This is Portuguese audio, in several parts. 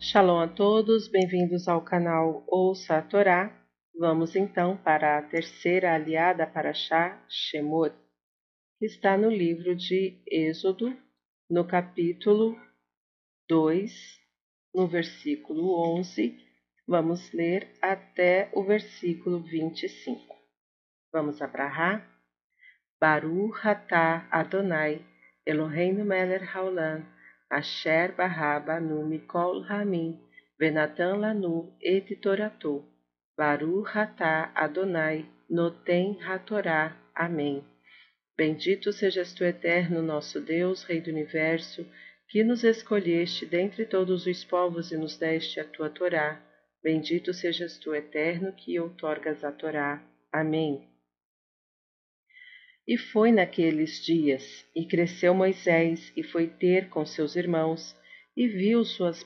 Shalom a todos, bem-vindos ao canal Ouça a Torá. Vamos então para a terceira aliada para Shá Shemot, que está no livro de Êxodo, no capítulo 2, no versículo 11. Vamos ler até o versículo 25. Vamos abrahar? Baruch atah Adonai, Eloheinu melech haolam, Asher Barraba nu Mikol Ramin, Venatan Lanu et Toratou, Baruch Atah Adonai, Noten Hatorá. Amém. Bendito sejas tu, eterno nosso Deus, Rei do Universo, que nos escolheste dentre todos os povos e nos deste a tua Torá. Bendito sejas tu, eterno, que outorgas a Torá. Amém. E foi naqueles dias, e cresceu Moisés, e foi ter com seus irmãos, e viu suas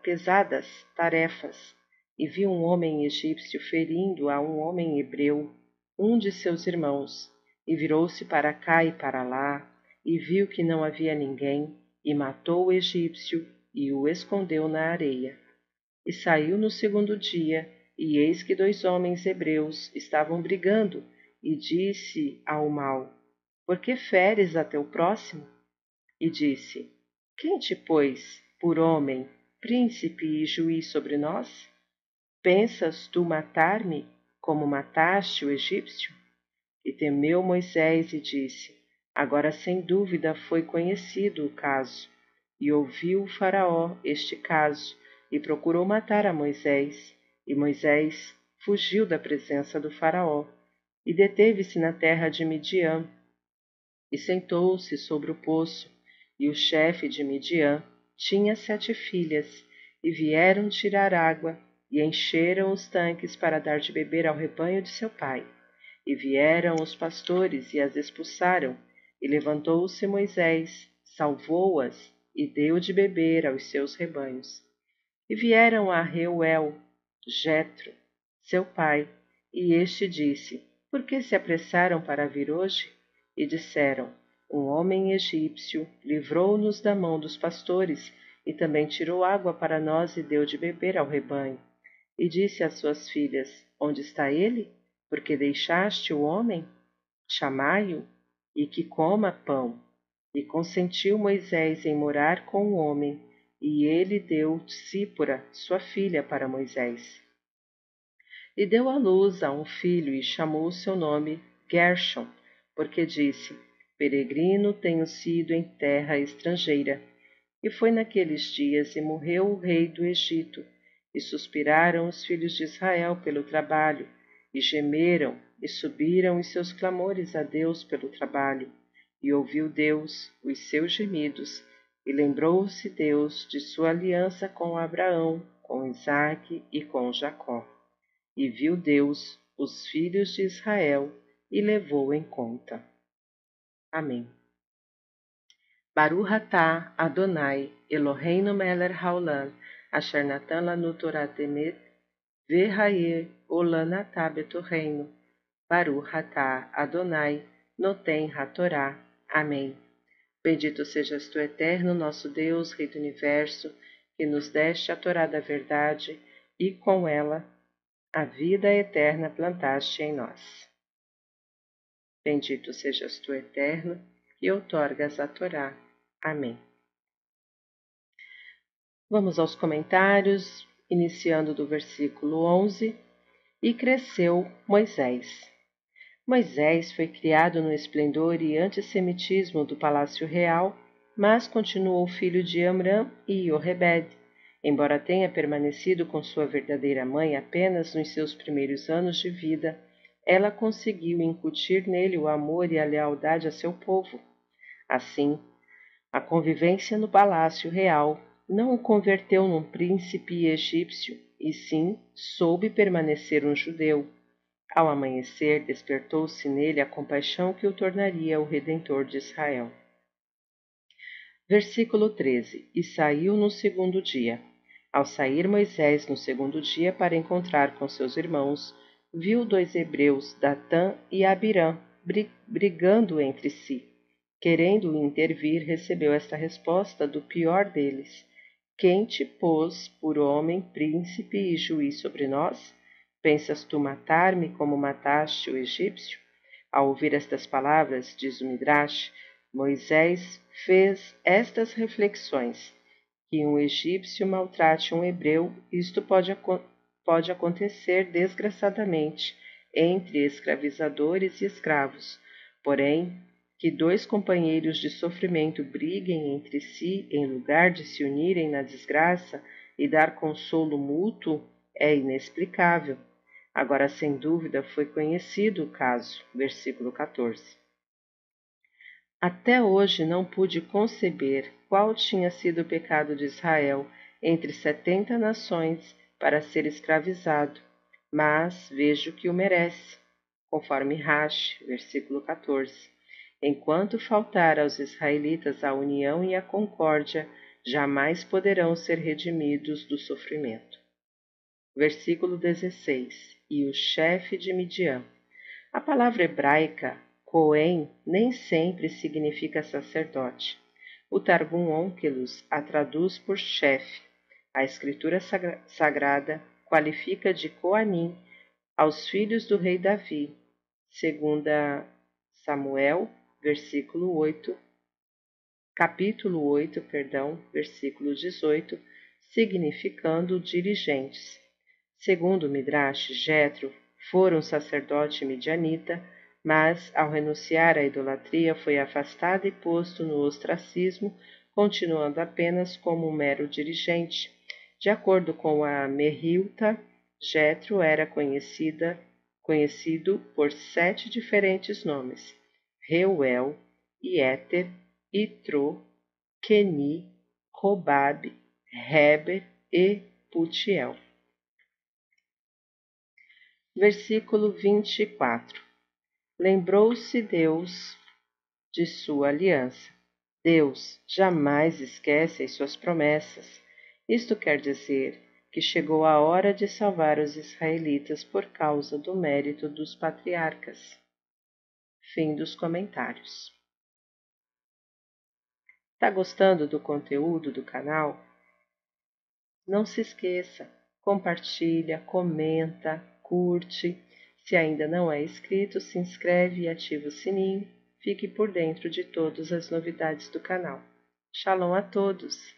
pesadas tarefas, e viu um homem egípcio ferindo a um homem hebreu, um de seus irmãos, e virou-se para cá e para lá, e viu que não havia ninguém, e matou o egípcio, e o escondeu na areia. E saiu no segundo dia, e eis que dois homens hebreus estavam brigando, e disse ao mal: Por que feres a teu próximo? E disse: Quem te pôs, por homem, príncipe e juiz sobre nós? Pensas tu matar-me como mataste o egípcio? E temeu Moisés e disse: Agora sem dúvida foi conhecido o caso. E ouviu o Faraó este caso, e procurou matar a Moisés. E Moisés fugiu da presença do Faraó e deteve-se na terra de Midian, e sentou-se sobre o poço, e o chefe de Midian tinha sete filhas, e vieram tirar água, e encheram os tanques para dar de beber ao rebanho de seu pai. E vieram os pastores e as expulsaram, e levantou-se Moisés, salvou-as, e deu de beber aos seus rebanhos. E vieram a Reuel, Jetro, seu pai, e este disse: por que se apressaram para vir hoje? E disseram: Um homem egípcio livrou-nos da mão dos pastores e também tirou água para nós e deu de beber ao rebanho. E disse às suas filhas: Onde está ele? Porque deixaste o homem? Chamai-o e que coma pão. E consentiu Moisés em morar com o homem, e ele deu Sípora, sua filha, para Moisés e deu à luz a um filho e chamou seu nome Gershon, porque disse: Peregrino tenho sido em terra estrangeira. E foi naqueles dias e morreu o rei do Egito, e suspiraram os filhos de Israel pelo trabalho, e gemeram, e subiram os seus clamores a Deus pelo trabalho. E ouviu Deus os seus gemidos, e lembrou-se Deus de sua aliança com Abraão, com Isaque e com Jacó. E viu Deus os filhos de Israel e levou em conta. Amém. Baruch atah Adonai Eloheinu melech haolam asher natan lanu Torah temet ve'hayer olam atah betorreino. Baruch atah Adonai noten hatorá. Amém. Bendito sejas tu, eterno, nosso Deus, Rei do Universo, que nos deste a Torá da verdade e com ela a vida eterna plantaste em nós. Bendito sejas tu, eterno, que outorgas a Torá. Amém. Vamos aos comentários, iniciando do versículo 11. E cresceu Moisés. Moisés foi criado no esplendor e antissemitismo do palácio real, mas continuou filho de Amram e Yorebed Embora tenha permanecido com sua verdadeira mãe apenas nos seus primeiros anos de vida, ela conseguiu incutir nele o amor e a lealdade a seu povo. Assim, a convivência no palácio real não o converteu num príncipe egípcio, e sim soube permanecer um judeu. Ao amanhecer, despertou-se nele a compaixão que o tornaria o redentor de Israel. Versículo 13: E saiu no segundo dia. Ao sair Moisés no segundo dia para encontrar com seus irmãos, viu dois hebreus, Datã e Abirã, brigando entre si. Querendo intervir, recebeu esta resposta do pior deles: Quem te pôs por homem, príncipe e juiz sobre nós? Pensas tu matar-me como mataste o egípcio? Ao ouvir estas palavras, diz o Midrash, Moisés fez estas reflexões: que um egípcio maltrate um hebreu, isto pode, pode acontecer desgraçadamente entre escravizadores e escravos. Porém, que dois companheiros de sofrimento briguem entre si em lugar de se unirem na desgraça e dar consolo mútuo é inexplicável. Agora, sem dúvida, foi conhecido o caso. Versículo 14. Até hoje não pude conceber qual tinha sido o pecado de Israel entre setenta nações para ser escravizado, mas vejo que o merece, conforme Rash, versículo 14. Enquanto faltar aos israelitas a união e a concórdia, jamais poderão ser redimidos do sofrimento. Versículo 16. E o chefe de Midian. A palavra hebraica Cohen nem sempre significa sacerdote. O Targum Onkelos a traduz por chefe. A escritura sagrada qualifica de Coanim aos filhos do rei Davi, segunda Samuel, versículo 8, capítulo 8, perdão, versículo 18, significando dirigentes. Segundo Midrash, Jetro fora um sacerdote midianita, mas ao renunciar à idolatria foi afastado e posto no ostracismo, continuando apenas como um mero dirigente. De acordo com a Merrilta, Jetro era conhecida, conhecido por sete diferentes nomes: Reuel, Ieter, Itro, Keni, Robab, Heber e Putiel. Versículo 24. Lembrou-se Deus de sua aliança. Deus jamais esquece as suas promessas. Isto quer dizer que chegou a hora de salvar os israelitas por causa do mérito dos patriarcas. Fim dos comentários. Está gostando do conteúdo do canal? Não se esqueça, compartilha, comenta, curte. Se ainda não é inscrito, se inscreve e ativa o sininho. Fique por dentro de todas as novidades do canal. Shalom a todos!